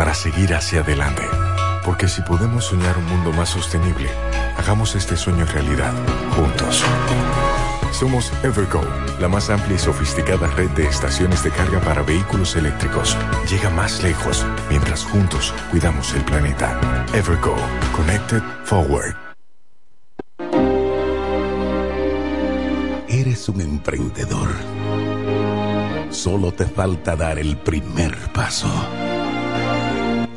para seguir hacia adelante. Porque si podemos soñar un mundo más sostenible, hagamos este sueño realidad, juntos. Somos Evergo, la más amplia y sofisticada red de estaciones de carga para vehículos eléctricos. Llega más lejos mientras juntos cuidamos el planeta. Evergo, Connected Forward. Eres un emprendedor. Solo te falta dar el primer paso.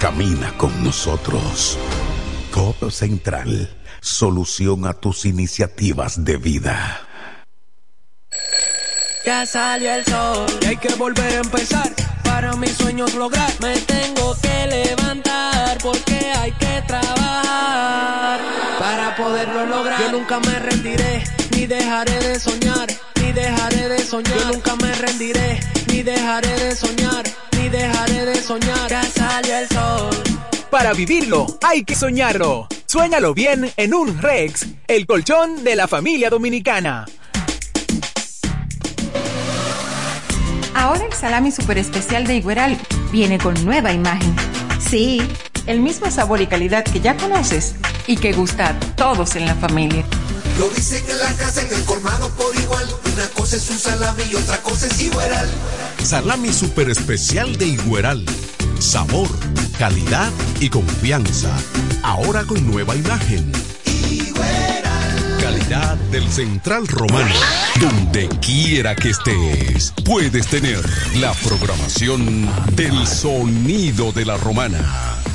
Camina con nosotros. Codo Central, solución a tus iniciativas de vida. Ya salió el sol y hay que volver a empezar. Para mis sueños lograr, me tengo que levantar porque hay que trabajar para poderlo lograr. Yo nunca me rendiré, ni dejaré de soñar, ni dejaré de soñar. Yo nunca me rendiré, ni dejaré de soñar, dejaré de soñar. Ya salió el sol. Para vivirlo, hay que soñarlo. Suéñalo bien en un Rex, el colchón de la familia dominicana. Ahora el salami super especial de Igueral viene con nueva imagen. Sí, el mismo sabor y calidad que ya conoces y que gusta a todos en la familia. Lo dicen en la casa, en el colmado por igual. Una cosa es un salami y otra cosa es Igueral. Salami super especial de Igueral. Sabor, calidad y confianza. Ahora con nueva imagen. Calidad del Central Romano. Donde quiera que estés, puedes tener la programación del sonido de la romana.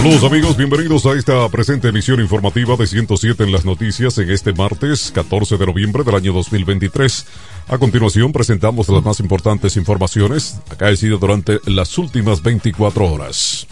Saludos amigos, bienvenidos a esta presente emisión informativa de 107 en las noticias en este martes 14 de noviembre del año 2023. A continuación presentamos las más importantes informaciones acaecidas durante las últimas 24 horas.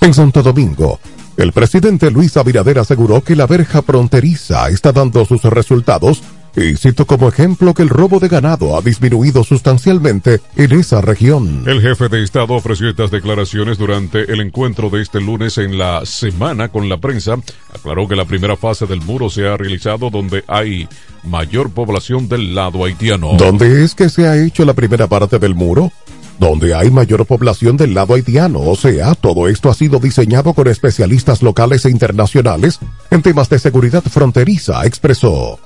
En Santo Domingo, el presidente Luis Abinader aseguró que la verja fronteriza está dando sus resultados y cito como ejemplo que el robo de ganado ha disminuido sustancialmente en esa región. El jefe de Estado ofreció estas declaraciones durante el encuentro de este lunes en la semana con la prensa. Aclaró que la primera fase del muro se ha realizado donde hay mayor población del lado haitiano. ¿Dónde es que se ha hecho la primera parte del muro? donde hay mayor población del lado haitiano, o sea, todo esto ha sido diseñado con especialistas locales e internacionales en temas de seguridad fronteriza, expresó.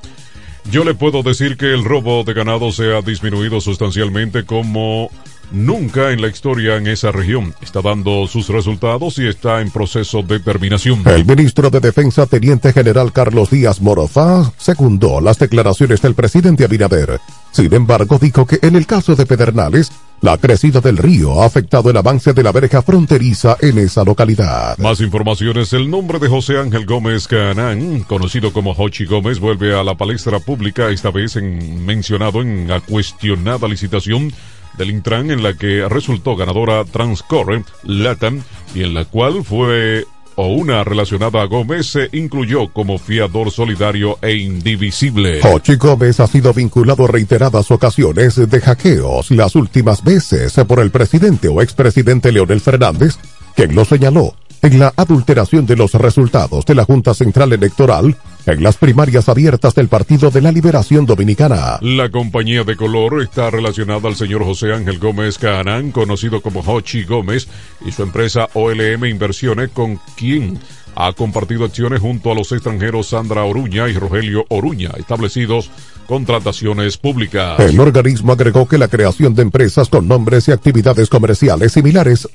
Yo le puedo decir que el robo de ganado se ha disminuido sustancialmente como nunca en la historia en esa región. Está dando sus resultados y está en proceso de terminación. El ministro de Defensa, Teniente General Carlos Díaz Morozá, secundó las declaraciones del presidente Abinader. Sin embargo, dijo que en el caso de Pedernales, la crecida del río ha afectado el avance de la verja fronteriza en esa localidad. Más informaciones. El nombre de José Ángel Gómez Canán, conocido como Hochi Gómez, vuelve a la palestra pública, esta vez en, mencionado en la cuestionada licitación del Intran en la que resultó ganadora Transcorre Latam y en la cual fue o una relacionada a Gómez se incluyó como fiador solidario e indivisible. Hochi Gómez ha sido vinculado reiteradas ocasiones de hackeos, las últimas veces por el presidente o expresidente Leonel Fernández, quien lo señaló en la adulteración de los resultados de la Junta Central Electoral en las primarias abiertas del Partido de la Liberación Dominicana. La compañía de color está relacionada al señor José Ángel Gómez Canán, conocido como Hochi Gómez, y su empresa OLM Inversiones, con quien ha compartido acciones junto a los extranjeros Sandra Oruña y Rogelio Oruña, establecidos contrataciones públicas. El organismo agregó que la creación de empresas con nombres y actividades comerciales similares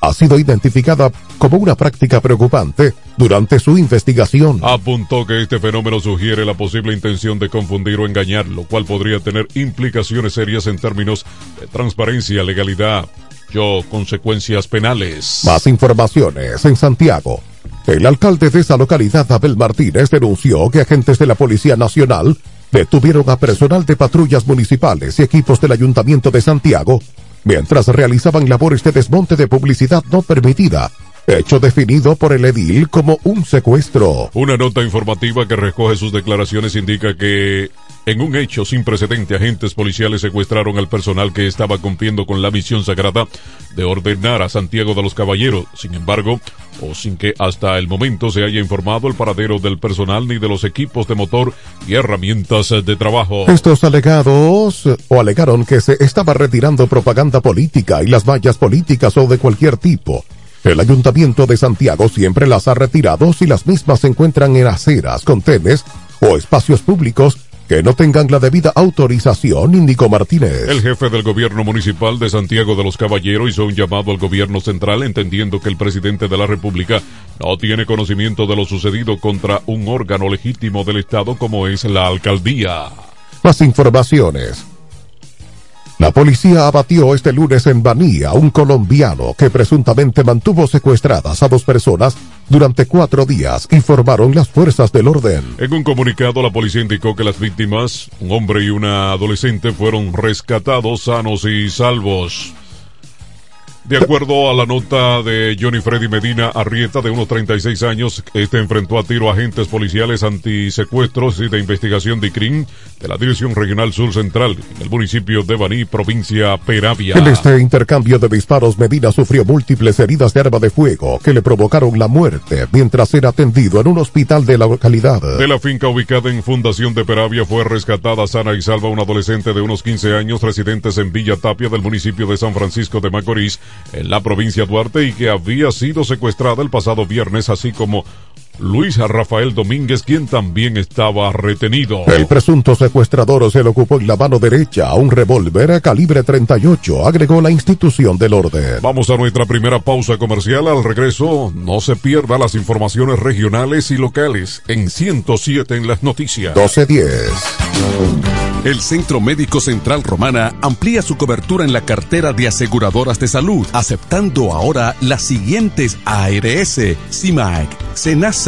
ha sido identificada como una práctica preocupante durante su investigación. Apuntó que este fenómeno sugiere la posible intención de confundir o engañar, lo cual podría tener implicaciones serias en términos de transparencia, legalidad o consecuencias penales. Más informaciones en Santiago. El alcalde de esa localidad, Abel Martínez, denunció que agentes de la Policía Nacional detuvieron a personal de patrullas municipales y equipos del Ayuntamiento de Santiago mientras realizaban labores de desmonte de publicidad no permitida, hecho definido por el edil como un secuestro. Una nota informativa que recoge sus declaraciones indica que en un hecho sin precedente, agentes policiales secuestraron al personal que estaba cumpliendo con la misión sagrada de ordenar a Santiago de los Caballeros. Sin embargo, o sin que hasta el momento se haya informado el paradero del personal ni de los equipos de motor y herramientas de trabajo. Estos alegados o alegaron que se estaba retirando propaganda política y las vallas políticas o de cualquier tipo. El Ayuntamiento de Santiago siempre las ha retirado si las mismas se encuentran en aceras, contenes o espacios públicos que no tengan la debida autorización, indicó Martínez. El jefe del gobierno municipal de Santiago de los Caballeros hizo un llamado al gobierno central entendiendo que el presidente de la República no tiene conocimiento de lo sucedido contra un órgano legítimo del Estado como es la alcaldía. Más informaciones. La policía abatió este lunes en Baní a un colombiano que presuntamente mantuvo secuestradas a dos personas durante cuatro días, informaron las fuerzas del orden. En un comunicado, la policía indicó que las víctimas, un hombre y una adolescente, fueron rescatados sanos y salvos. De acuerdo a la nota de Johnny Freddy Medina Arrieta, de unos 36 años, este enfrentó a tiro a agentes policiales antisecuestros y de investigación de CRIM de la Dirección Regional Sur Central, en el municipio de Baní, provincia Peravia. En este intercambio de disparos, Medina sufrió múltiples heridas de arma de fuego que le provocaron la muerte mientras era atendido en un hospital de la localidad. De la finca ubicada en Fundación de Peravia fue rescatada sana y salva una adolescente de unos 15 años residentes en Villa Tapia del municipio de San Francisco de Macorís en la provincia Duarte y que había sido secuestrada el pasado viernes, así como Luis Rafael Domínguez, quien también estaba retenido. El presunto secuestrador se le ocupó en la mano derecha a un revólver a calibre 38, agregó la institución del orden. Vamos a nuestra primera pausa comercial. Al regreso, no se pierda las informaciones regionales y locales en 107 en las noticias. 1210. El Centro Médico Central Romana amplía su cobertura en la cartera de aseguradoras de salud, aceptando ahora las siguientes ARS, CIMAC, SENASA,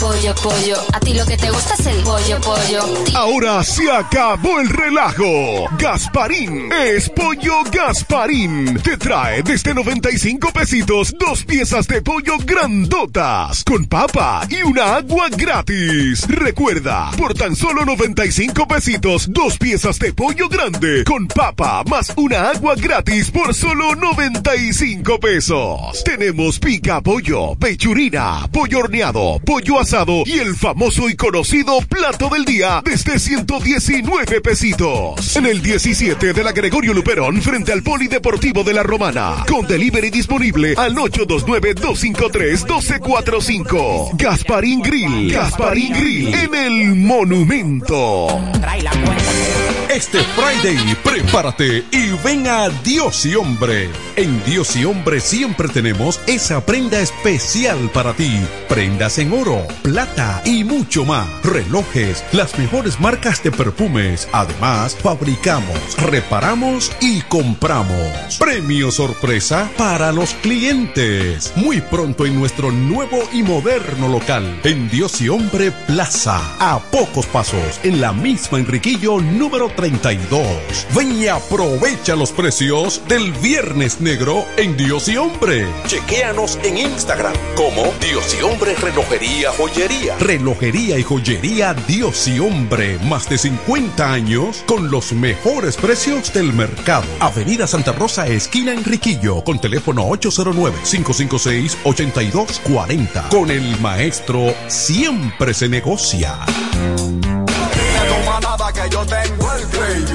Pollo, pollo. A ti lo que te gusta es el pollo, pollo. Ahora se acabó el relajo. Gasparín es pollo Gasparín. Te trae desde 95 pesitos dos piezas de pollo grandotas con papa y una agua gratis. Recuerda, por tan solo 95 pesitos dos piezas de pollo grande con papa más una agua gratis por solo 95 pesos. Tenemos pica pollo, pechurina, pollo horneado, pollo asado y el famoso y conocido plato del día desde 119 pesitos. En el 17 de la Gregorio Luperón frente al Polideportivo de la Romana. Con delivery disponible al 829-253-1245. Gasparín Grill. Gasparín Grill en el Monumento. Este Friday, prepárate y ven a Dios y Hombre. En Dios y Hombre siempre tenemos esa prenda especial para ti. Prendas en oro, plata y mucho más. Relojes, las mejores marcas de perfumes. Además, fabricamos, reparamos y compramos. Premio sorpresa para los clientes. Muy pronto en nuestro nuevo y moderno local. En Dios y Hombre Plaza. A pocos pasos. En la misma Enriquillo número 32. Ven y aprovecha los precios del Viernes Negro en Dios y Hombre. Chequéanos en Instagram como Dios y Hombre Relojería Joyería. Relojería y joyería Dios y Hombre. Más de 50 años con los mejores precios del mercado. Avenida Santa Rosa, esquina Enriquillo. Con teléfono 809-556-8240. Con el maestro siempre se negocia.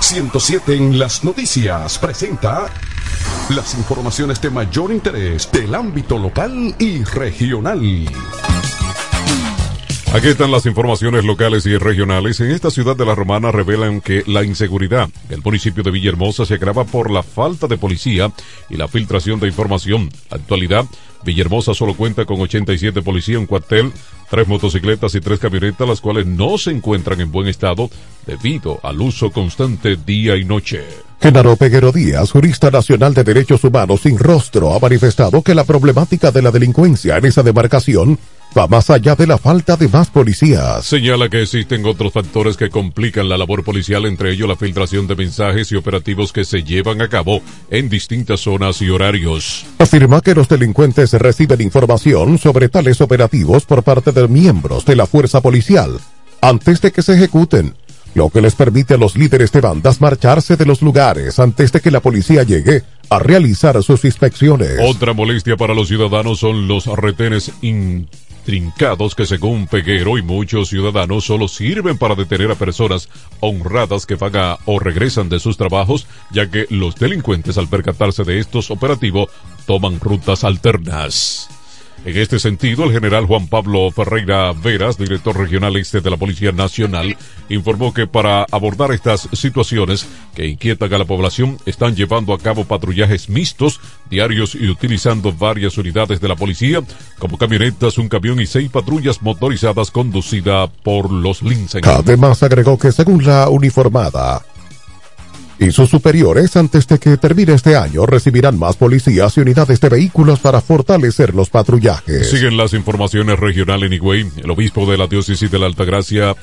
107 en las noticias presenta las informaciones de mayor interés del ámbito local y regional. Aquí están las informaciones locales y regionales. En esta ciudad de La Romana revelan que la inseguridad del municipio de Villahermosa se agrava por la falta de policía y la filtración de información. Actualidad, Villahermosa solo cuenta con 87 policías, un cuartel, tres motocicletas y tres camionetas, las cuales no se encuentran en buen estado debido al uso constante día y noche. Genaro Peguero Díaz, jurista nacional de derechos humanos sin rostro, ha manifestado que la problemática de la delincuencia en esa demarcación va más allá de la falta de más policías. Señala que existen otros factores que complican la labor policial, entre ellos la filtración de mensajes y operativos que se llevan a cabo en distintas zonas y horarios. Afirma que los delincuentes reciben información sobre tales operativos por parte de miembros de la fuerza policial antes de que se ejecuten lo que les permite a los líderes de bandas marcharse de los lugares antes de que la policía llegue a realizar sus inspecciones. Otra molestia para los ciudadanos son los retenes intrincados que según Peguero y muchos ciudadanos solo sirven para detener a personas honradas que vagan o regresan de sus trabajos, ya que los delincuentes al percatarse de estos operativos toman rutas alternas. En este sentido, el general Juan Pablo Ferreira Veras, director regional este de la Policía Nacional, informó que para abordar estas situaciones que inquietan a la población, están llevando a cabo patrullajes mixtos, diarios y utilizando varias unidades de la policía, como camionetas, un camión y seis patrullas motorizadas conducidas por los Linsen. Además, agregó que según la uniformada, y sus superiores antes de que termine este año recibirán más policías y unidades de vehículos para fortalecer los patrullajes. Siguen las informaciones regionales en Higüey. El obispo de la diócesis de la Altagracia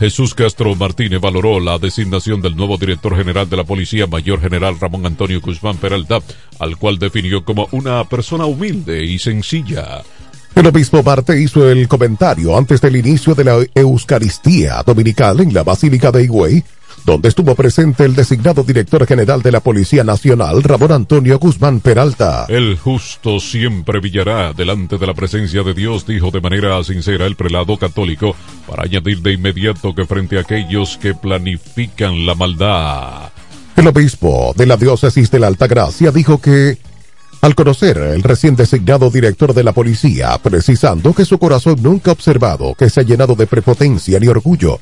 Jesús Castro Martínez valoró la designación del nuevo director general de la Policía, Mayor General Ramón Antonio Guzmán Peralta, al cual definió como una persona humilde y sencilla. El obispo Marte hizo el comentario antes del inicio de la Eucaristía Dominical en la Basílica de Higüey, donde estuvo presente el designado director general de la Policía Nacional, Ramón Antonio Guzmán Peralta. El justo siempre brillará delante de la presencia de Dios, dijo de manera sincera el prelado católico, para añadir de inmediato que frente a aquellos que planifican la maldad. El obispo de la diócesis de la Altagracia dijo que al conocer el recién designado director de la policía, precisando que su corazón nunca ha observado que se ha llenado de prepotencia ni orgullo,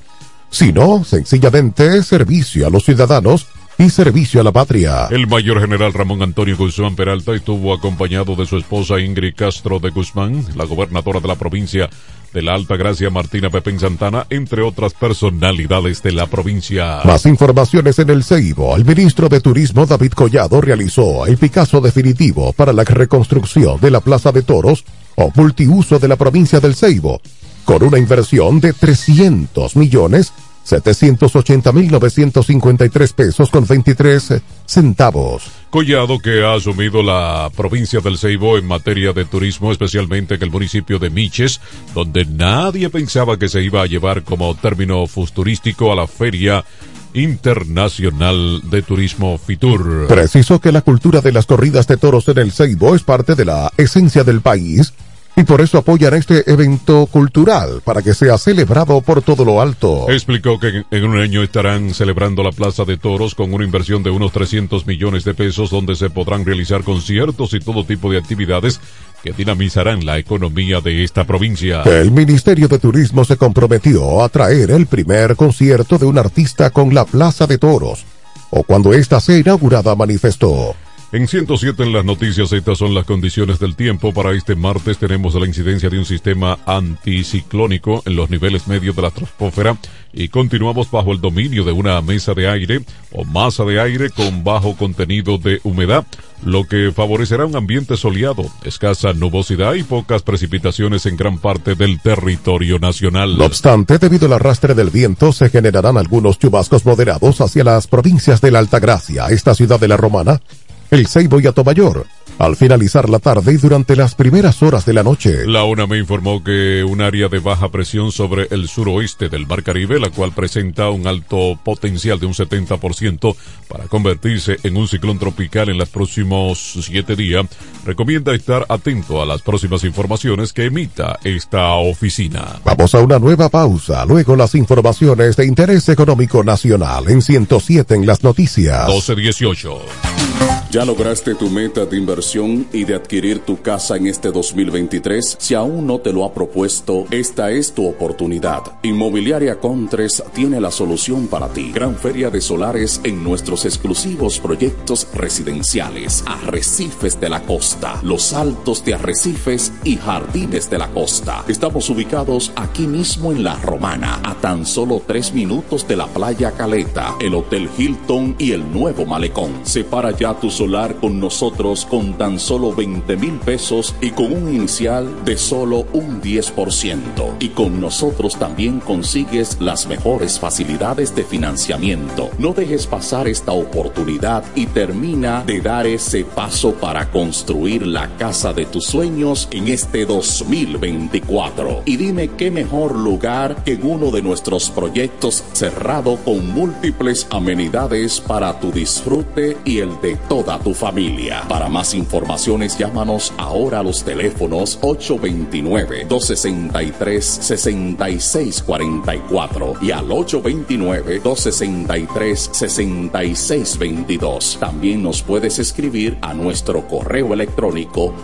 sino sencillamente servicio a los ciudadanos y servicio a la patria. El mayor general Ramón Antonio Guzmán Peralta estuvo acompañado de su esposa Ingrid Castro de Guzmán, la gobernadora de la provincia de la Alta Gracia Martina Pepín Santana, entre otras personalidades de la provincia. Más informaciones en el Ceibo. El ministro de Turismo David Collado realizó el Picasso definitivo para la reconstrucción de la Plaza de Toros o multiuso de la provincia del Ceibo con una inversión de 300 millones 780.953 pesos con 23 centavos. Collado, que ha asumido la provincia del Ceibo en materia de turismo, especialmente en el municipio de Miches, donde nadie pensaba que se iba a llevar como término futurístico a la feria Internacional de Turismo Fitur. Preciso que la cultura de las corridas de toros en el Ceibo es parte de la esencia del país y por eso apoyan este evento cultural para que sea celebrado por todo lo alto. Explicó que en un año estarán celebrando la Plaza de Toros con una inversión de unos 300 millones de pesos donde se podrán realizar conciertos y todo tipo de actividades que dinamizarán la economía de esta provincia. El Ministerio de Turismo se comprometió a traer el primer concierto de un artista con la Plaza de Toros, o cuando ésta sea inaugurada manifestó. En 107 en las noticias, estas son las condiciones del tiempo. Para este martes tenemos la incidencia de un sistema anticiclónico en los niveles medios de la troposfera y continuamos bajo el dominio de una mesa de aire o masa de aire con bajo contenido de humedad, lo que favorecerá un ambiente soleado, escasa nubosidad y pocas precipitaciones en gran parte del territorio nacional. No obstante, debido al arrastre del viento, se generarán algunos chubascos moderados hacia las provincias de la Altagracia, esta ciudad de la Romana, el Ceibo y Atomayor, al finalizar la tarde y durante las primeras horas de la noche. La UNA me informó que un área de baja presión sobre el suroeste del Mar Caribe, la cual presenta un alto potencial de un 70% para convertirse en un ciclón tropical en los próximos siete días, recomienda estar atento a las próximas informaciones que emita esta oficina. Vamos a una nueva pausa, luego las informaciones de interés económico nacional en 107 en las noticias. 1218. ¿Ya lograste tu meta de inversión y de adquirir tu casa en este 2023? Si aún no te lo ha propuesto, esta es tu oportunidad. Inmobiliaria Contres tiene la solución para ti. Gran feria de solares en nuestros exclusivos proyectos residenciales. Arrecifes de la Costa, Los Altos de Arrecifes y Jardines de la Costa. Estamos ubicados aquí mismo en La Romana, a tan solo tres minutos de la playa Caleta, el Hotel Hilton y el nuevo Malecón. Separa ya tu solar con nosotros con tan solo 20 mil pesos y con un inicial de solo un 10%. Y con nosotros también consigues las mejores facilidades de financiamiento. No dejes pasar esta oportunidad y termina de dar ese paso para construir la casa de tus sueños en este 2024. Y dime qué mejor lugar que en uno de nuestros proyectos cerrado con múltiples amenidades para tu disfrute y el de toda toda tu familia. Para más informaciones, llámanos ahora a los teléfonos 829-263-6644 y al 829-263-6622. También nos puedes escribir a nuestro correo electrónico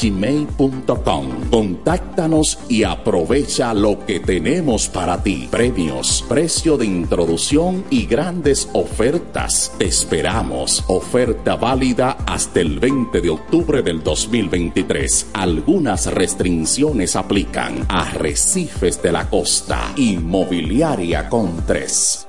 gmail.com. Contáctanos y aprovecha lo que tenemos para ti. Premios, precio de introducción y grandes ofertas. Te esperamos. Oferta válida hasta el 20 de octubre del 2023. Algunas restricciones aplican. Arrecifes de la costa. Inmobiliaria con 3.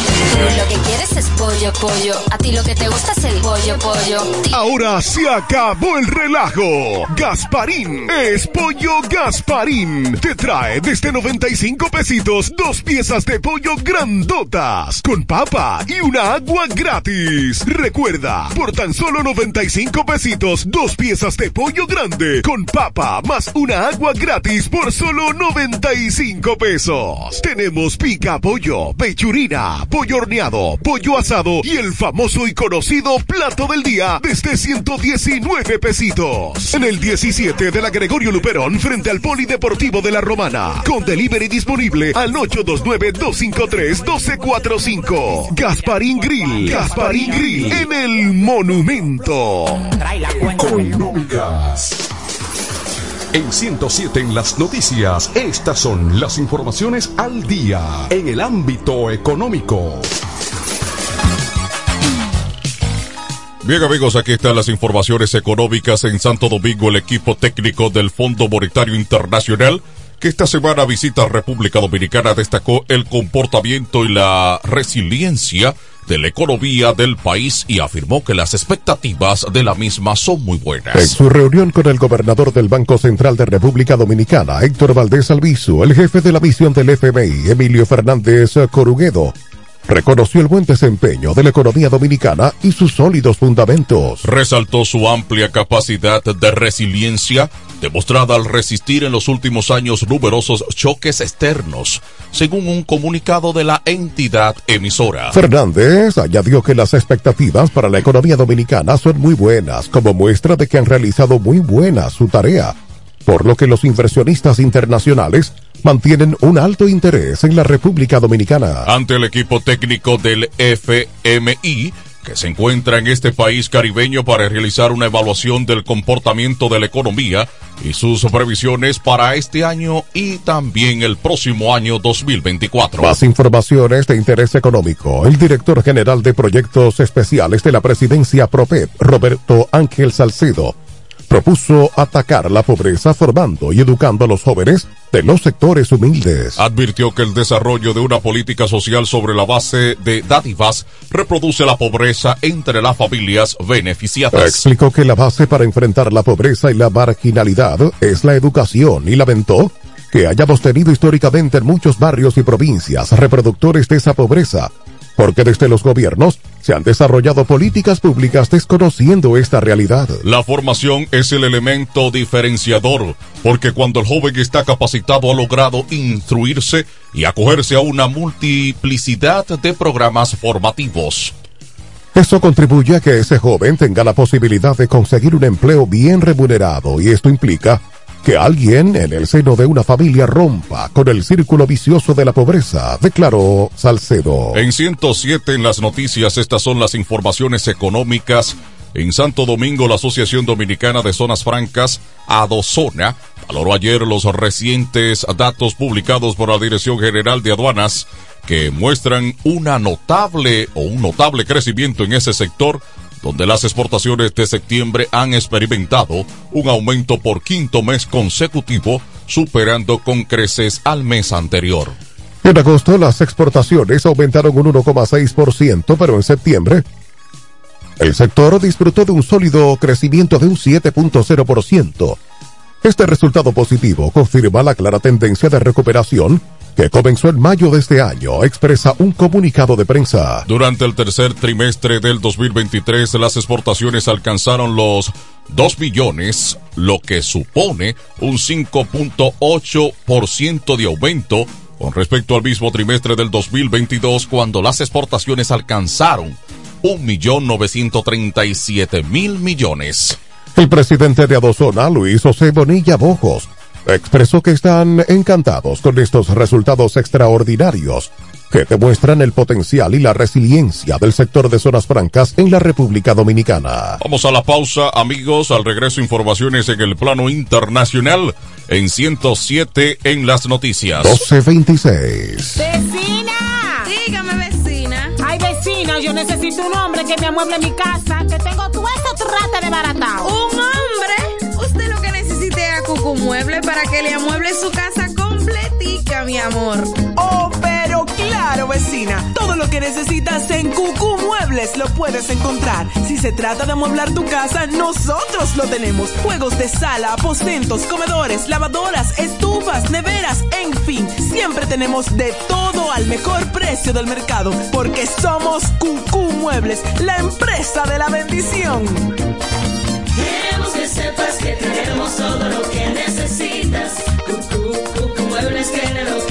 Lo que quieres es pollo, pollo. A ti lo que te gusta es el pollo, pollo. Ahora se acabó el relajo. Gasparín es pollo Gasparín. Te trae desde 95 pesitos dos piezas de pollo grandotas con papa y una agua gratis. Recuerda, por tan solo 95 pesitos dos piezas de pollo grande con papa más una agua gratis por solo 95 pesos. Tenemos pica pollo, pechurina, pollo horneado, pollo asado y el famoso y conocido plato del día desde 119 pesitos. En el 17 de la Gregorio Luperón frente al Polideportivo de la Romana. Con delivery disponible al 829-253-1245. Gasparín Grill. Gasparín Grill en el Monumento. En 107 en las noticias, estas son las informaciones al día en el ámbito económico. Bien amigos, aquí están las informaciones económicas en Santo Domingo. El equipo técnico del Fondo Monetario Internacional que esta semana visita República Dominicana destacó el comportamiento y la resiliencia de la economía del país y afirmó que las expectativas de la misma son muy buenas. En su reunión con el gobernador del Banco Central de República Dominicana, Héctor Valdés Albizu, el jefe de la misión del FMI, Emilio Fernández Coruguedo, reconoció el buen desempeño de la economía dominicana y sus sólidos fundamentos. Resaltó su amplia capacidad de resiliencia, demostrada al resistir en los últimos años numerosos choques externos, según un comunicado de la entidad emisora. Fernández añadió que las expectativas para la economía dominicana son muy buenas, como muestra de que han realizado muy buena su tarea, por lo que los inversionistas internacionales mantienen un alto interés en la República Dominicana. Ante el equipo técnico del FMI, que se encuentra en este país caribeño para realizar una evaluación del comportamiento de la economía y sus previsiones para este año y también el próximo año 2024. Más informaciones de interés económico. El director general de proyectos especiales de la presidencia PROPEP, Roberto Ángel Salcedo, propuso atacar la pobreza formando y educando a los jóvenes de los sectores humildes. Advirtió que el desarrollo de una política social sobre la base de dádivas reproduce la pobreza entre las familias beneficiadas. Explicó que la base para enfrentar la pobreza y la marginalidad es la educación y lamentó que hayamos tenido históricamente en muchos barrios y provincias reproductores de esa pobreza porque desde los gobiernos se han desarrollado políticas públicas desconociendo esta realidad. La formación es el elemento diferenciador, porque cuando el joven está capacitado ha logrado instruirse y acogerse a una multiplicidad de programas formativos. Eso contribuye a que ese joven tenga la posibilidad de conseguir un empleo bien remunerado y esto implica que alguien en el seno de una familia rompa con el círculo vicioso de la pobreza, declaró Salcedo. En 107 en las noticias, estas son las informaciones económicas. En Santo Domingo, la Asociación Dominicana de Zonas Francas, Adozona, valoró ayer los recientes datos publicados por la Dirección General de Aduanas que muestran una notable o un notable crecimiento en ese sector donde las exportaciones de septiembre han experimentado un aumento por quinto mes consecutivo, superando con creces al mes anterior. En agosto las exportaciones aumentaron un 1,6%, pero en septiembre el sector disfrutó de un sólido crecimiento de un 7.0%. Este resultado positivo confirma la clara tendencia de recuperación que comenzó en mayo de este año, expresa un comunicado de prensa. Durante el tercer trimestre del 2023, las exportaciones alcanzaron los 2 billones, lo que supone un 5.8% de aumento con respecto al mismo trimestre del 2022, cuando las exportaciones alcanzaron un millón novecientos mil millones. El presidente de Adozona, Luis José Bonilla Bojos, expresó que están encantados con estos resultados extraordinarios que demuestran el potencial y la resiliencia del sector de zonas francas en la República Dominicana. Vamos a la pausa, amigos. Al regreso, informaciones en el plano internacional en 107 en las noticias. 1226. ¡Vecina! Dígame, vecina. Ay, vecina, yo necesito un hombre que me amueble mi casa, que tengo todo esto trata de baratado. ¿Un hombre? Cucu Mueble para que le amueble su casa completica, mi amor. Oh, pero claro, vecina. Todo lo que necesitas en Cucú Muebles lo puedes encontrar. Si se trata de amueblar tu casa, nosotros lo tenemos. Juegos de sala, aposentos, comedores, lavadoras, estufas, neveras, en fin. Siempre tenemos de todo al mejor precio del mercado. Porque somos Cucú Muebles, la empresa de la bendición. Sepas que tenemos todo lo que necesitas. Cucú, Cucú Muebles tiene lo que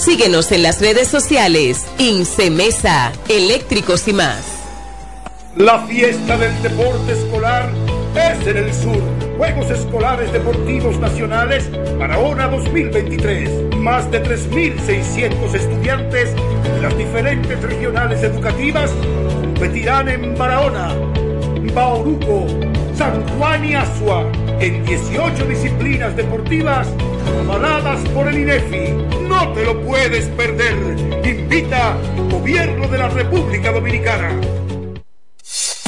Síguenos en las redes sociales. Incemesa, eléctricos y más. La fiesta del deporte escolar es en el sur. Juegos Escolares Deportivos Nacionales Barahona 2023. Más de 3.600 estudiantes de las diferentes regionales educativas competirán en Barahona, Bauruco, San Juan y Asua en 18 disciplinas deportivas avaladas por el INEFI. No te lo puedes perder. Invita Gobierno de la República Dominicana.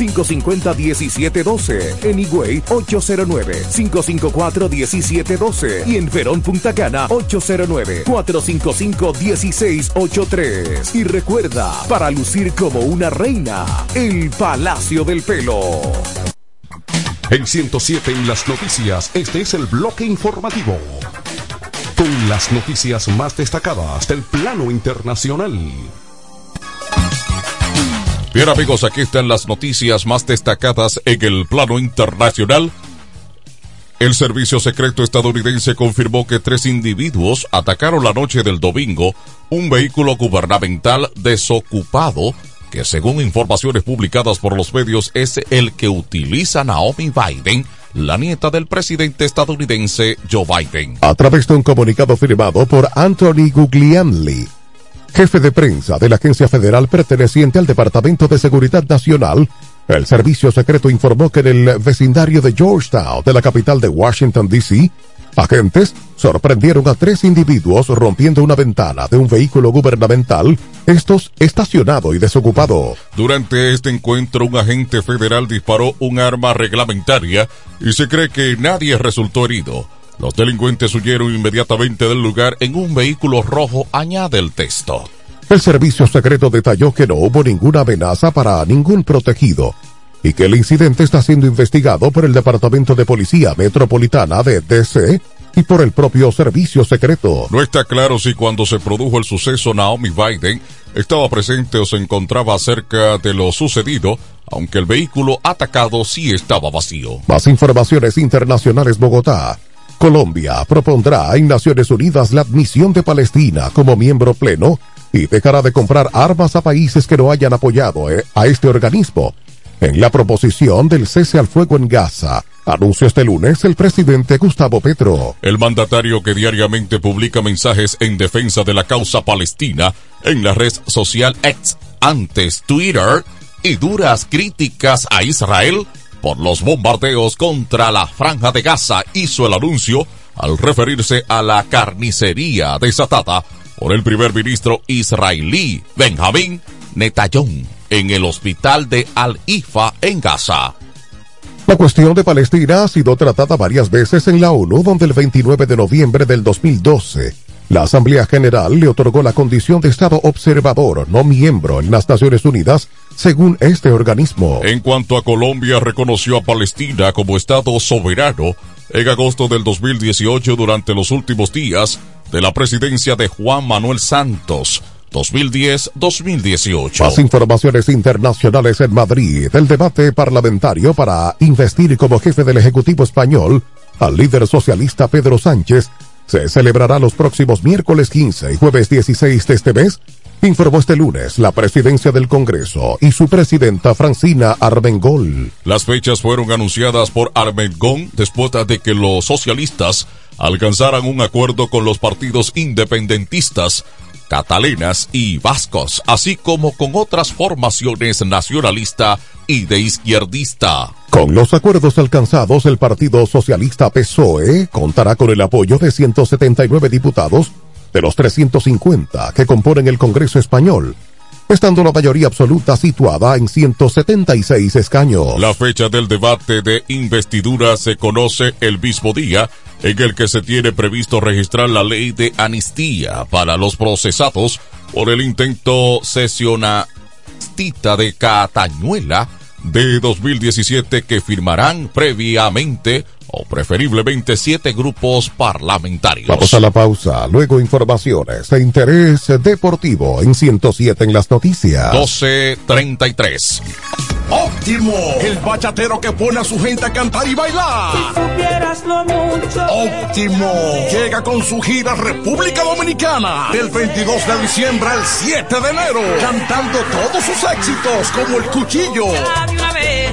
550-1712. En Higüey, 809-554-1712. Y en Verón Punta Cana, 809-455-1683. Y recuerda, para lucir como una reina, el Palacio del Pelo. En 107 en las noticias, este es el bloque informativo. Con las noticias más destacadas del plano internacional. Bien amigos, aquí están las noticias más destacadas en el plano internacional. El servicio secreto estadounidense confirmó que tres individuos atacaron la noche del domingo un vehículo gubernamental desocupado que según informaciones publicadas por los medios es el que utiliza Naomi Biden, la nieta del presidente estadounidense Joe Biden. A través de un comunicado firmado por Anthony Guglielmi, jefe de prensa de la agencia federal perteneciente al Departamento de Seguridad Nacional, el servicio secreto informó que en el vecindario de Georgetown, de la capital de Washington, D.C., agentes sorprendieron a tres individuos rompiendo una ventana de un vehículo gubernamental, estos estacionado y desocupado. Durante este encuentro, un agente federal disparó un arma reglamentaria y se cree que nadie resultó herido. Los delincuentes huyeron inmediatamente del lugar en un vehículo rojo, añade el texto. El servicio secreto detalló que no hubo ninguna amenaza para ningún protegido y que el incidente está siendo investigado por el Departamento de Policía Metropolitana de DC y por el propio servicio secreto. No está claro si cuando se produjo el suceso Naomi Biden estaba presente o se encontraba cerca de lo sucedido, aunque el vehículo atacado sí estaba vacío. Más informaciones internacionales Bogotá. Colombia propondrá en Naciones Unidas la admisión de Palestina como miembro pleno y dejará de comprar armas a países que no hayan apoyado eh, a este organismo. En la proposición del cese al fuego en Gaza, anunció este lunes el presidente Gustavo Petro. El mandatario que diariamente publica mensajes en defensa de la causa palestina en la red social X, antes Twitter, y duras críticas a Israel por los bombardeos contra la franja de Gaza, hizo el anuncio al referirse a la carnicería desatada por el primer ministro israelí Benjamín Netanyahu en el hospital de Al-Ifa en Gaza. La cuestión de Palestina ha sido tratada varias veces en la ONU, donde el 29 de noviembre del 2012 la Asamblea General le otorgó la condición de Estado observador, no miembro en las Naciones Unidas, según este organismo. En cuanto a Colombia, reconoció a Palestina como Estado soberano en agosto del 2018 durante los últimos días de la presidencia de Juan Manuel Santos. 2010-2018. Más informaciones internacionales en Madrid. El debate parlamentario para investir como jefe del Ejecutivo español al líder socialista Pedro Sánchez se celebrará los próximos miércoles 15 y jueves 16 de este mes, informó este lunes la presidencia del Congreso y su presidenta Francina Armengol. Las fechas fueron anunciadas por Armengol después de que los socialistas alcanzaran un acuerdo con los partidos independentistas catalanas y vascos, así como con otras formaciones nacionalista y de izquierdista. Con los acuerdos alcanzados, el Partido Socialista PSOE contará con el apoyo de 179 diputados de los 350 que componen el Congreso español, estando la mayoría absoluta situada en 176 escaños. La fecha del debate de investidura se conoce el mismo día en el que se tiene previsto registrar la ley de amnistía para los procesados por el intento sesionatista de Catañuela de 2017 que firmarán previamente o preferiblemente siete grupos parlamentarios. Vamos a la pausa, luego informaciones de interés deportivo en 107 en las noticias. 1233. Óptimo, el bachatero que pone a su gente a cantar y bailar. Si supieras lo mucho. Óptimo, llega con su gira República Dominicana del 22 de diciembre al 7 de enero, cantando todos sus éxitos como el cuchillo. Una vez,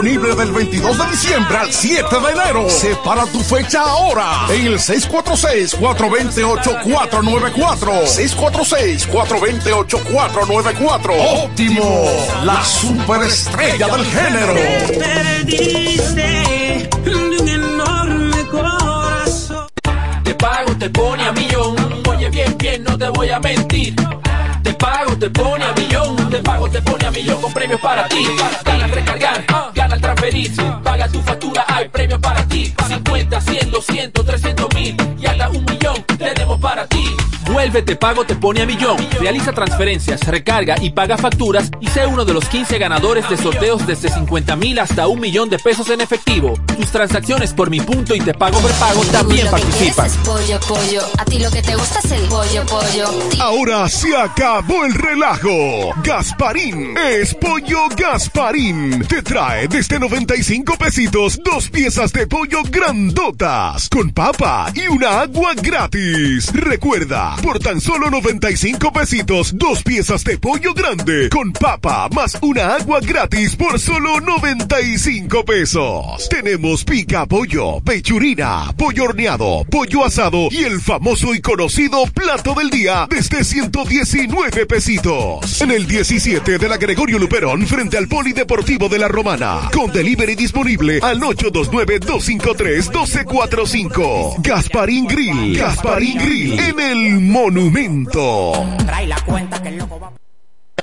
Disponible del 22 de diciembre al 7 de enero. Separa tu fecha ahora en el 646-428-494. 646-428-494. Óptimo, la superestrella del género. Perdiste de un enorme corazón. Te pago, te pone a millón. Oye, bien, bien, no te voy a mentir. Te pago te pone a millón. Te pago te pone a millón con premios para ti. Gana al recargar, gana al transferir. Paga tu factura, hay premios para ti. 50, 100, 200, 300 mil y hasta un millón tenemos para ti. Vuelve Te Pago Te Pone a Millón. Realiza transferencias, recarga y paga facturas y sé uno de los 15 ganadores de sorteos desde 50 mil hasta un millón de pesos en efectivo. Tus transacciones por mi punto y Te Pago Prepago también Lo participan. quieres es pollo, pollo. A ti lo que te gusta es el pollo, pollo. Ahora se acabó el relajo. Gasparín es pollo Gasparín. Te trae desde 95 pesitos dos piezas de pollo grandotas con papa y una agua gratis. Recuerda, por tan solo 95 pesitos dos piezas de pollo grande con papa más una agua gratis por solo 95 pesos. Tenemos pica pollo, pechurina, pollo horneado, pollo asado y el famoso y conocido plato del día desde 119 pesitos. En el 17 de la Gregorio Luperón frente al Polideportivo de la Romana. Con delivery disponible al 829-253-1245. Gasparín Grill. Gasparín Grill en el Monumento.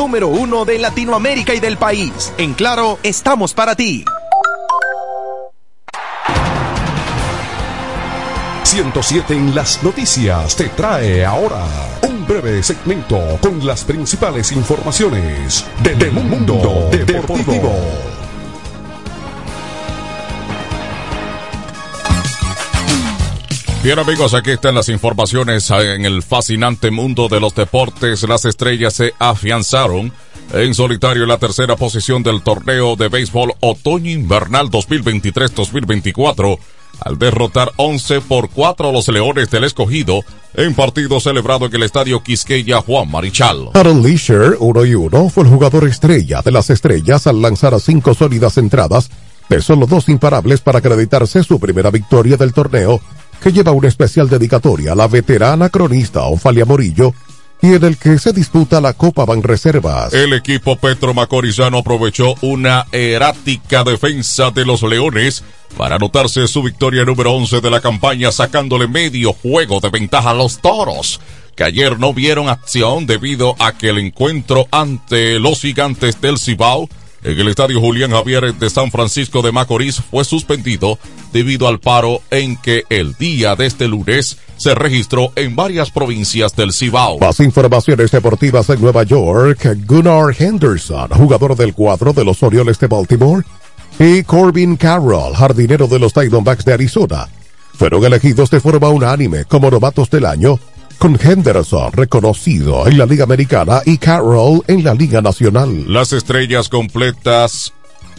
número uno de Latinoamérica y del país. En Claro, estamos para ti. 107 en las noticias te trae ahora un breve segmento con las principales informaciones del mundo deportivo. Bien amigos, aquí están las informaciones en el fascinante mundo de los deportes. Las estrellas se afianzaron en solitario en la tercera posición del torneo de béisbol otoño-invernal 2023-2024 al derrotar 11 por 4 a los Leones del Escogido en partido celebrado en el estadio Quisqueya Juan Marichal. Aaron Leisure, 1 y 1, fue el jugador estrella de las estrellas al lanzar a cinco sólidas entradas de solo dos imparables para acreditarse su primera victoria del torneo, que lleva una especial dedicatoria a la veterana cronista Ofalia Morillo y en el que se disputa la Copa Banreservas. El equipo Petro Macorizano aprovechó una errática defensa de los Leones para anotarse su victoria número 11 de la campaña sacándole medio juego de ventaja a los Toros, que ayer no vieron acción debido a que el encuentro ante los gigantes del Cibao en el estadio Julián Javier de San Francisco de Macorís fue suspendido debido al paro en que el día de este lunes se registró en varias provincias del Cibao. Más informaciones deportivas en Nueva York. Gunnar Henderson, jugador del cuadro de los Orioles de Baltimore, y Corbin Carroll, jardinero de los Diamondbacks de Arizona, fueron elegidos de forma unánime como novatos del año, con Henderson reconocido en la Liga Americana y Carroll en la Liga Nacional. Las estrellas completas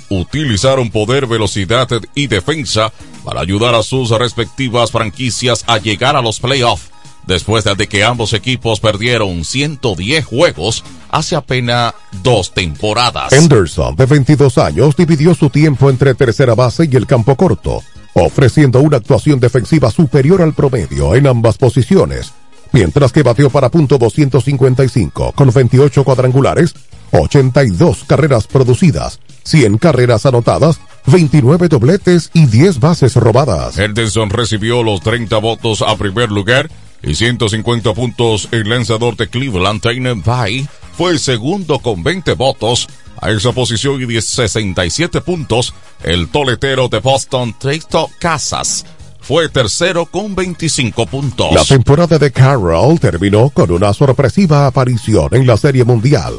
utilizaron poder, velocidad y defensa para ayudar a sus respectivas franquicias a llegar a los playoffs. Después de que ambos equipos perdieron 110 juegos hace apenas dos temporadas. Henderson, de 22 años, dividió su tiempo entre tercera base y el campo corto, ofreciendo una actuación defensiva superior al promedio en ambas posiciones, mientras que batió para punto 255 con 28 cuadrangulares, 82 carreras producidas, 100 carreras anotadas, 29 dobletes y 10 bases robadas. Henderson recibió los 30 votos a primer lugar y 150 puntos. El lanzador de Cleveland, Tannen Bay, fue segundo con 20 votos. A esa posición y 10, 67 puntos, el toletero de Boston, Tristan Casas, fue tercero con 25 puntos. La temporada de Carroll terminó con una sorpresiva aparición en la Serie Mundial,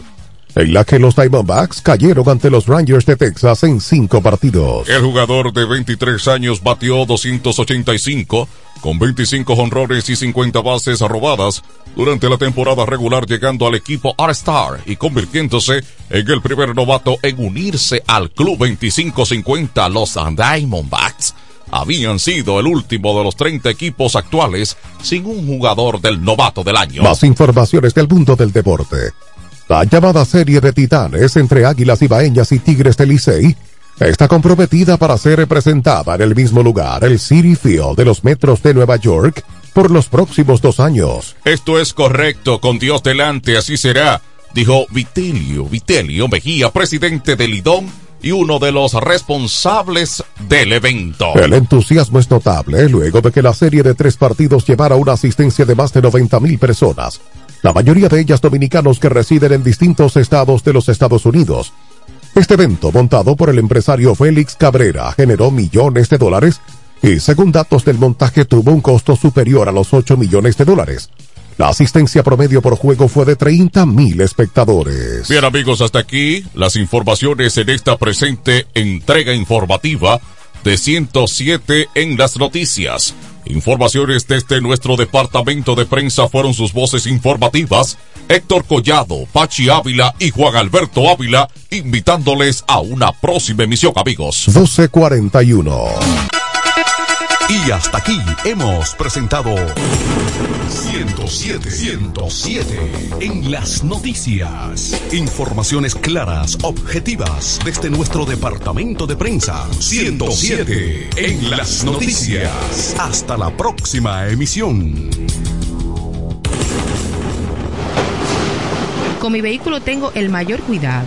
en la que los Diamondbacks cayeron ante los Rangers de Texas en cinco partidos. El jugador de 23 años batió 285 con 25 honrones y 50 bases robadas durante la temporada regular llegando al equipo All-Star y convirtiéndose en el primer novato en unirse al Club 2550 los Diamondbacks. Habían sido el último de los 30 equipos actuales sin un jugador del novato del año. Más informaciones del mundo del deporte. La llamada serie de titanes entre Águilas Ibaeñas y Tigres del Licey está comprometida para ser representada en el mismo lugar, el City Field de los Metros de Nueva York, por los próximos dos años. Esto es correcto, con Dios delante, así será, dijo Vitelio, Vitelio Mejía, presidente del Lidón y uno de los responsables del evento. El entusiasmo es notable luego de que la serie de tres partidos llevara una asistencia de más de 90 mil personas, la mayoría de ellas dominicanos que residen en distintos estados de los Estados Unidos. Este evento, montado por el empresario Félix Cabrera, generó millones de dólares y, según datos del montaje, tuvo un costo superior a los 8 millones de dólares. La asistencia promedio por juego fue de 30 mil espectadores. Bien amigos, hasta aquí las informaciones en esta presente entrega informativa de 107 en las noticias. Informaciones desde nuestro departamento de prensa fueron sus voces informativas. Héctor Collado, Pachi Ávila y Juan Alberto Ávila, invitándoles a una próxima emisión, amigos. 1241. Y hasta aquí hemos presentado 107, 107 en las noticias. Informaciones claras, objetivas desde nuestro departamento de prensa. 107 en las noticias. Hasta la próxima emisión. Con mi vehículo tengo el mayor cuidado.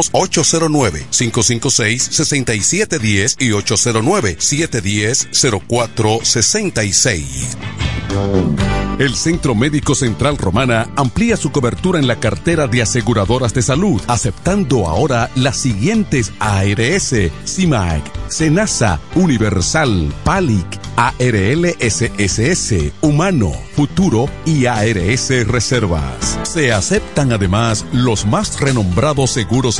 809-556-6710 y 809-710-0466. El Centro Médico Central Romana amplía su cobertura en la cartera de aseguradoras de salud, aceptando ahora las siguientes ARS, CIMAC, SENASA, Universal, PALIC, ARL SSS, Humano, Futuro y ARS Reservas. Se aceptan además los más renombrados seguros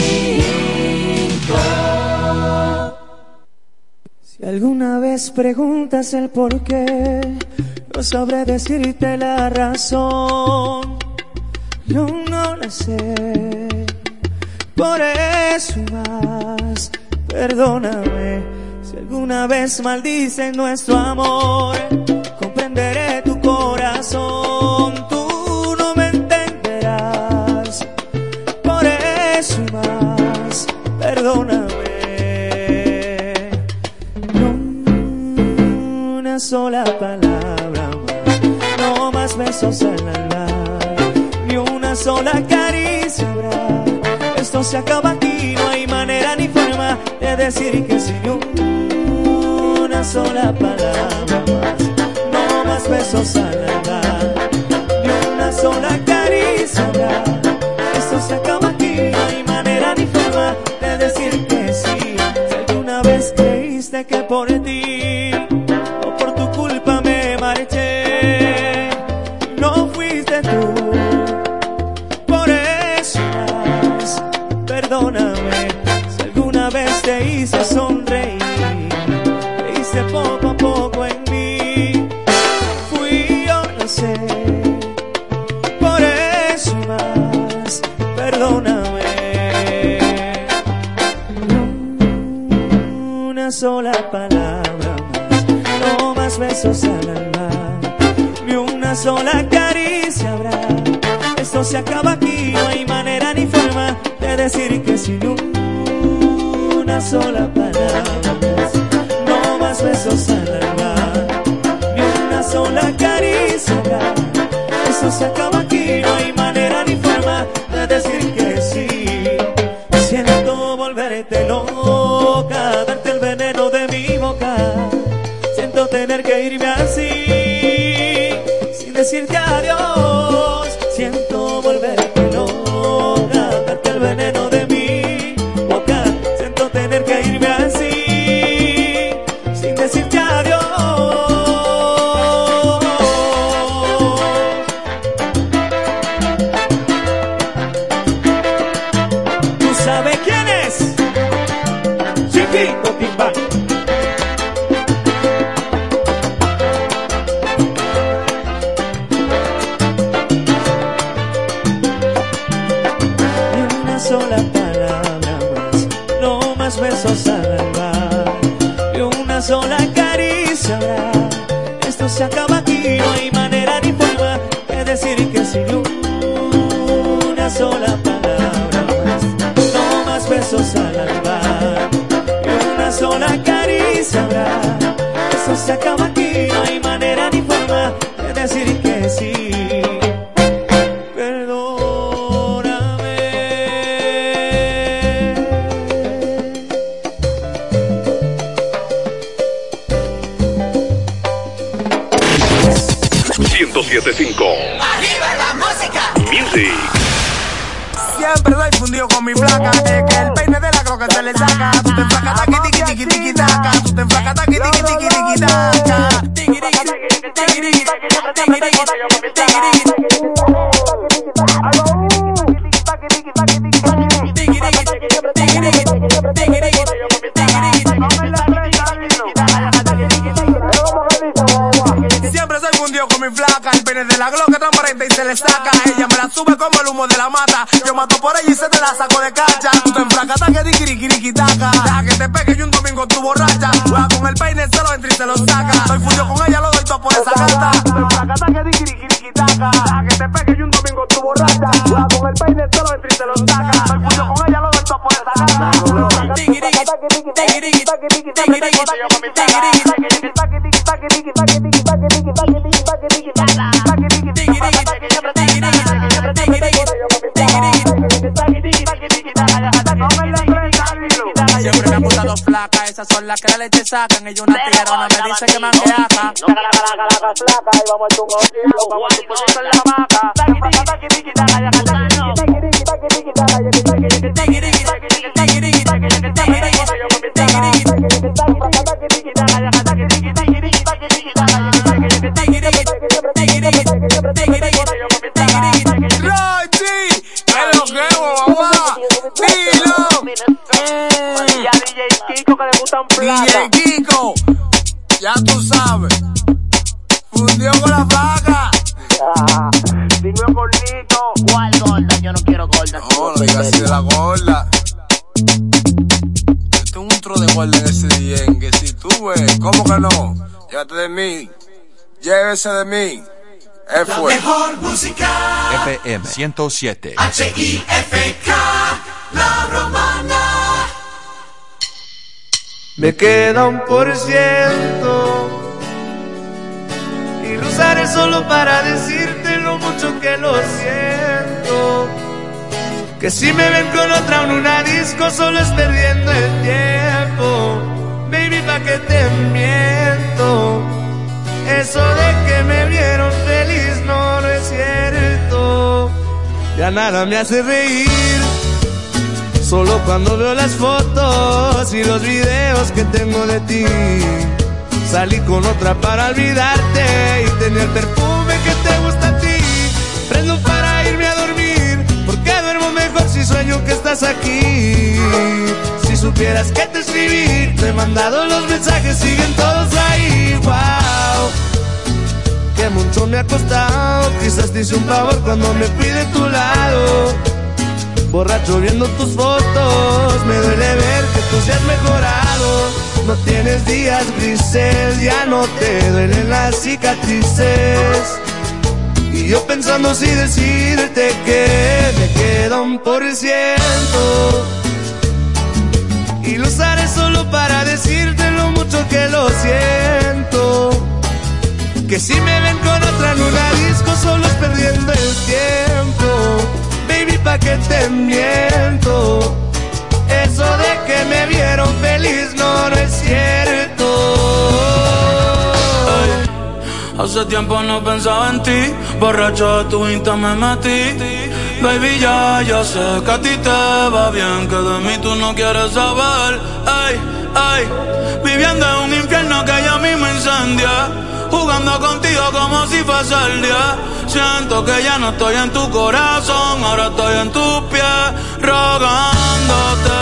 Si alguna vez preguntas el por qué, no sabré decirte la razón. Yo no la sé. Por eso más, perdóname. Si alguna vez maldicen nuestro amor, comprenderé sola palabra no más besos al alma, ni una sola caricia. Esto se acaba aquí, no hay manera ni forma de decir que sí. Ni una sola palabra no más besos al alma, ni una sola caricia. Esto se acaba aquí, no hay manera ni forma de decir que sí. Si alguna vez creíste que por ni una sola caricia habrá. Esto se acaba aquí, no hay manera ni forma de decir que sin una sola palabra no más besos al alma, ni una sola caricia habrá. Esto se acaba aquí, De mí. Es La mejor música. FM 107. H-I-F-K. La romana. Me queda un por ciento y lo usaré solo para decirte lo mucho que lo siento. Que si me ven con otra en una disco solo es perdiendo el tiempo. Baby, pa' que te miento. Eso de que me vieron feliz no, no es cierto. Ya nada me hace reír. Solo cuando veo las fotos y los videos que tengo de ti. Salí con otra para olvidarte y tener perfume que te gusta a ti. Prendo para irme a dormir, porque duermo mejor si sueño que estás aquí. Supieras que te escribí, te he mandado los mensajes, siguen todos ahí. Wow, que mucho me ha costado. Quizás te hice un favor cuando me fui de tu lado. Borracho viendo tus fotos, me duele ver que tú seas mejorado. No tienes días grises, ya no te duelen las cicatrices. Y yo pensando si decirte que me queda un por ciento. Y lo usaré solo para decirte lo mucho que lo siento. Que si me ven con otra en una disco solo es perdiendo el tiempo. Baby, pa' que te miento. Eso de que me vieron feliz no, no es cierto. Hace tiempo no pensaba en ti, borracho de tu insta me metí. Baby, ya, ya sé que a ti te va bien, que de mí tú no quieres saber. Ay, ay, viviendo en un infierno que ya mismo incendia. Jugando contigo como si fuese el día. Siento que ya no estoy en tu corazón, ahora estoy en tus pies, rogándote.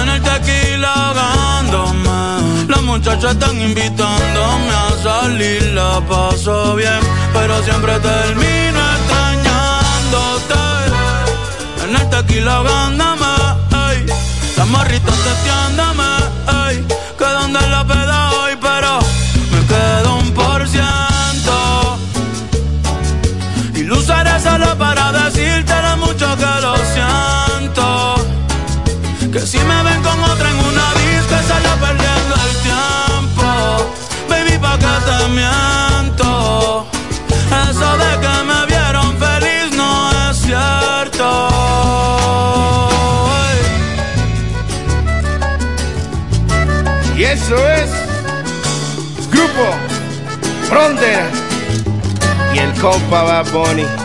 En el tequila ahogándome. Las muchachas están invitándome a salir, la paso bien, pero siempre termino extrañándote. Aquí tequila gándame, ey. La morrita te tiéndeme, ey. Que donde la peda eso es Grupo Frontera y el compa Bad Bunny.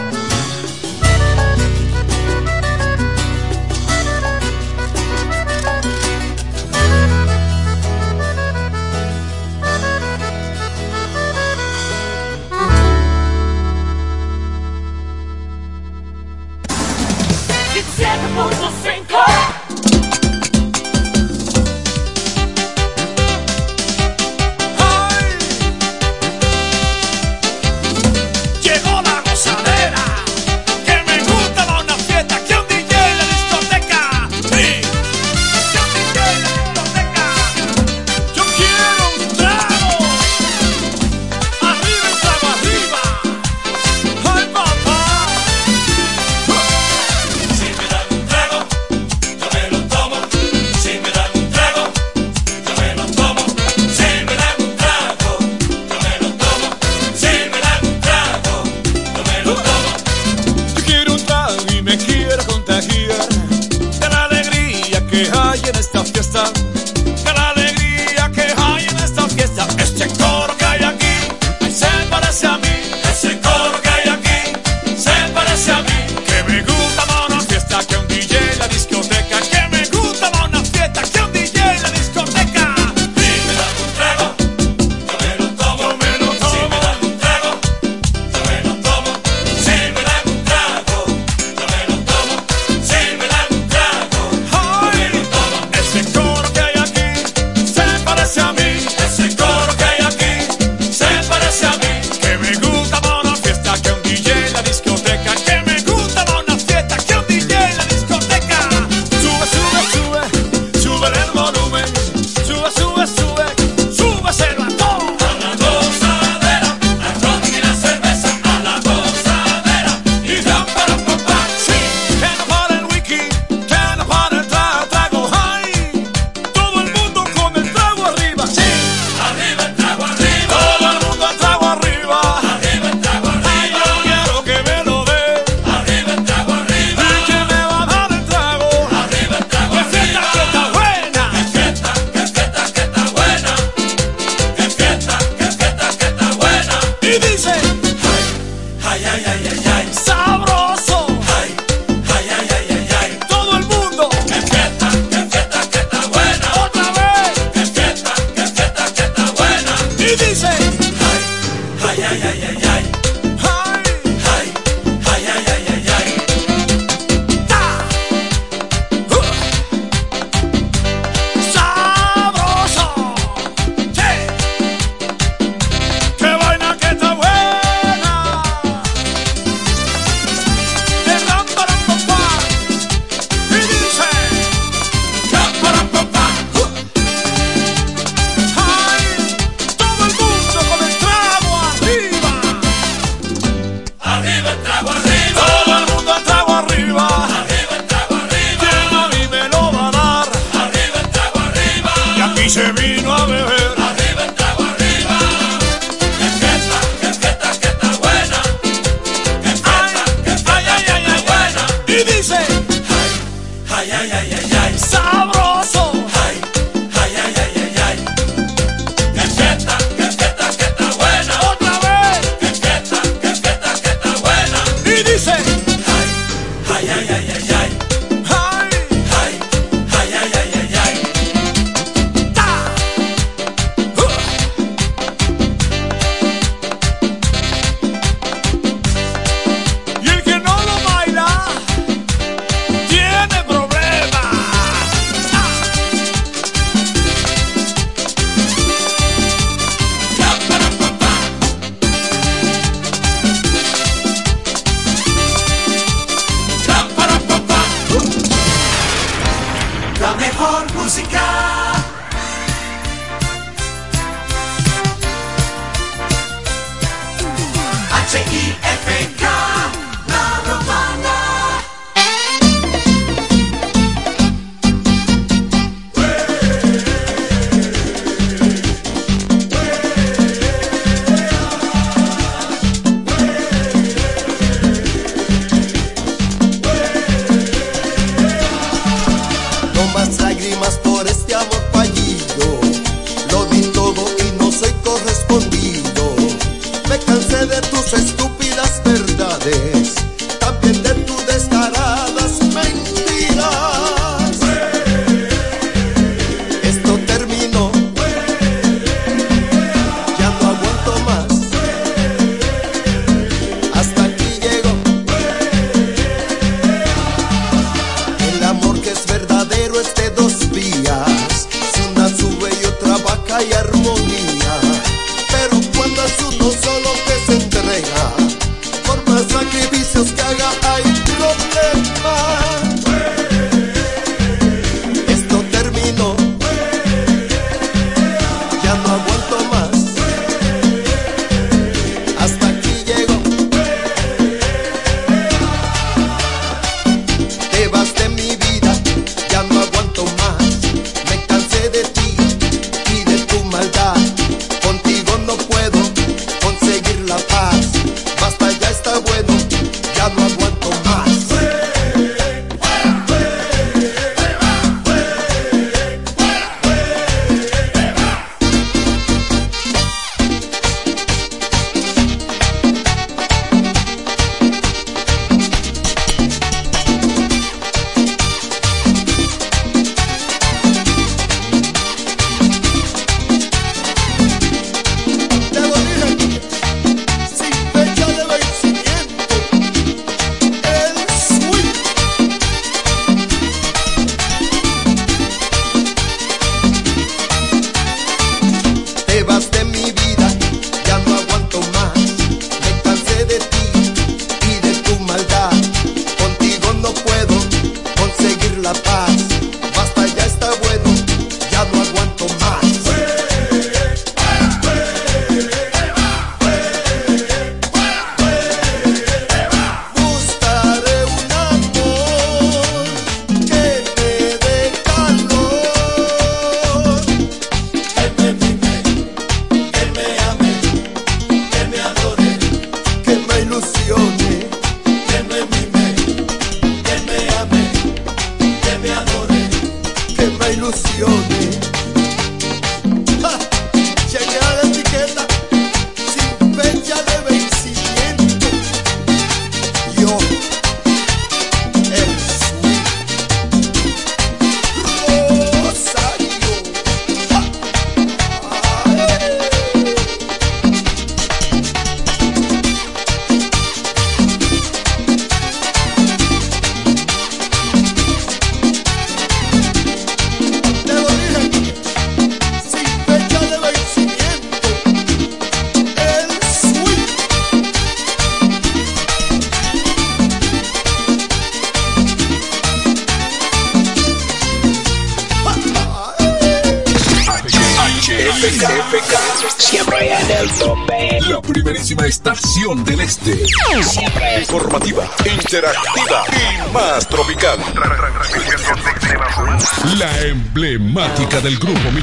Vino a beber.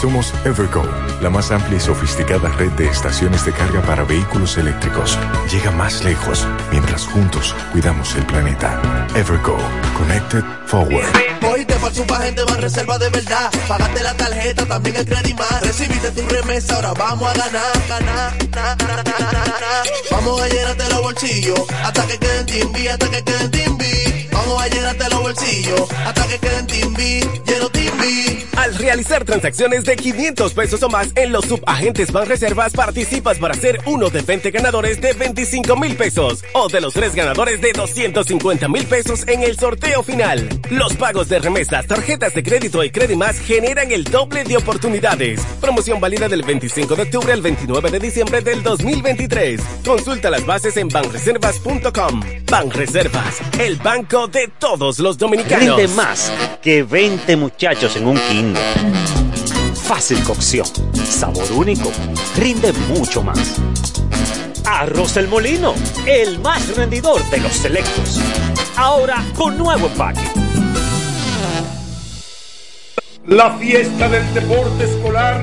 Somos Evergo, la más amplia y sofisticada red de estaciones de carga para vehículos eléctricos. Llega más lejos mientras juntos cuidamos el planeta. Evergo, Connected Forward. Hoy te falta un gente más reserva de verdad. Pagaste la tarjeta, también el crédito más. Recibiste tu remesa, ahora vamos a ganar, ganar, ganar, ganar, ganar. Vamos a llenarte los bolsillos hasta que queden timbi, hasta que queden timbi. A llenarte los bolsillos hasta que queden timbi, lleno timbi. Al realizar transacciones de 500 pesos o más en los subagentes Banreservas, participas para ser uno de 20 ganadores de 25 mil pesos o de los tres ganadores de 250 mil pesos en el sorteo final. Los pagos de remesas, tarjetas de crédito y más generan el doble de oportunidades. Promoción válida del 25 de octubre al 29 de diciembre del 2023. Consulta las bases en banreservas.com. Banreservas, el banco de todos los dominicanos. Rinde más que 20 muchachos en un kinder. Fácil cocción, sabor único, rinde mucho más. Arroz El Molino, el más rendidor de los selectos. Ahora con nuevo empaque. La fiesta del deporte escolar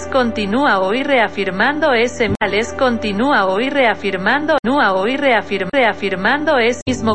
continúa hoy reafirmando ese González continúa hoy reafirmando, continúa hoy reafirmando ese mismo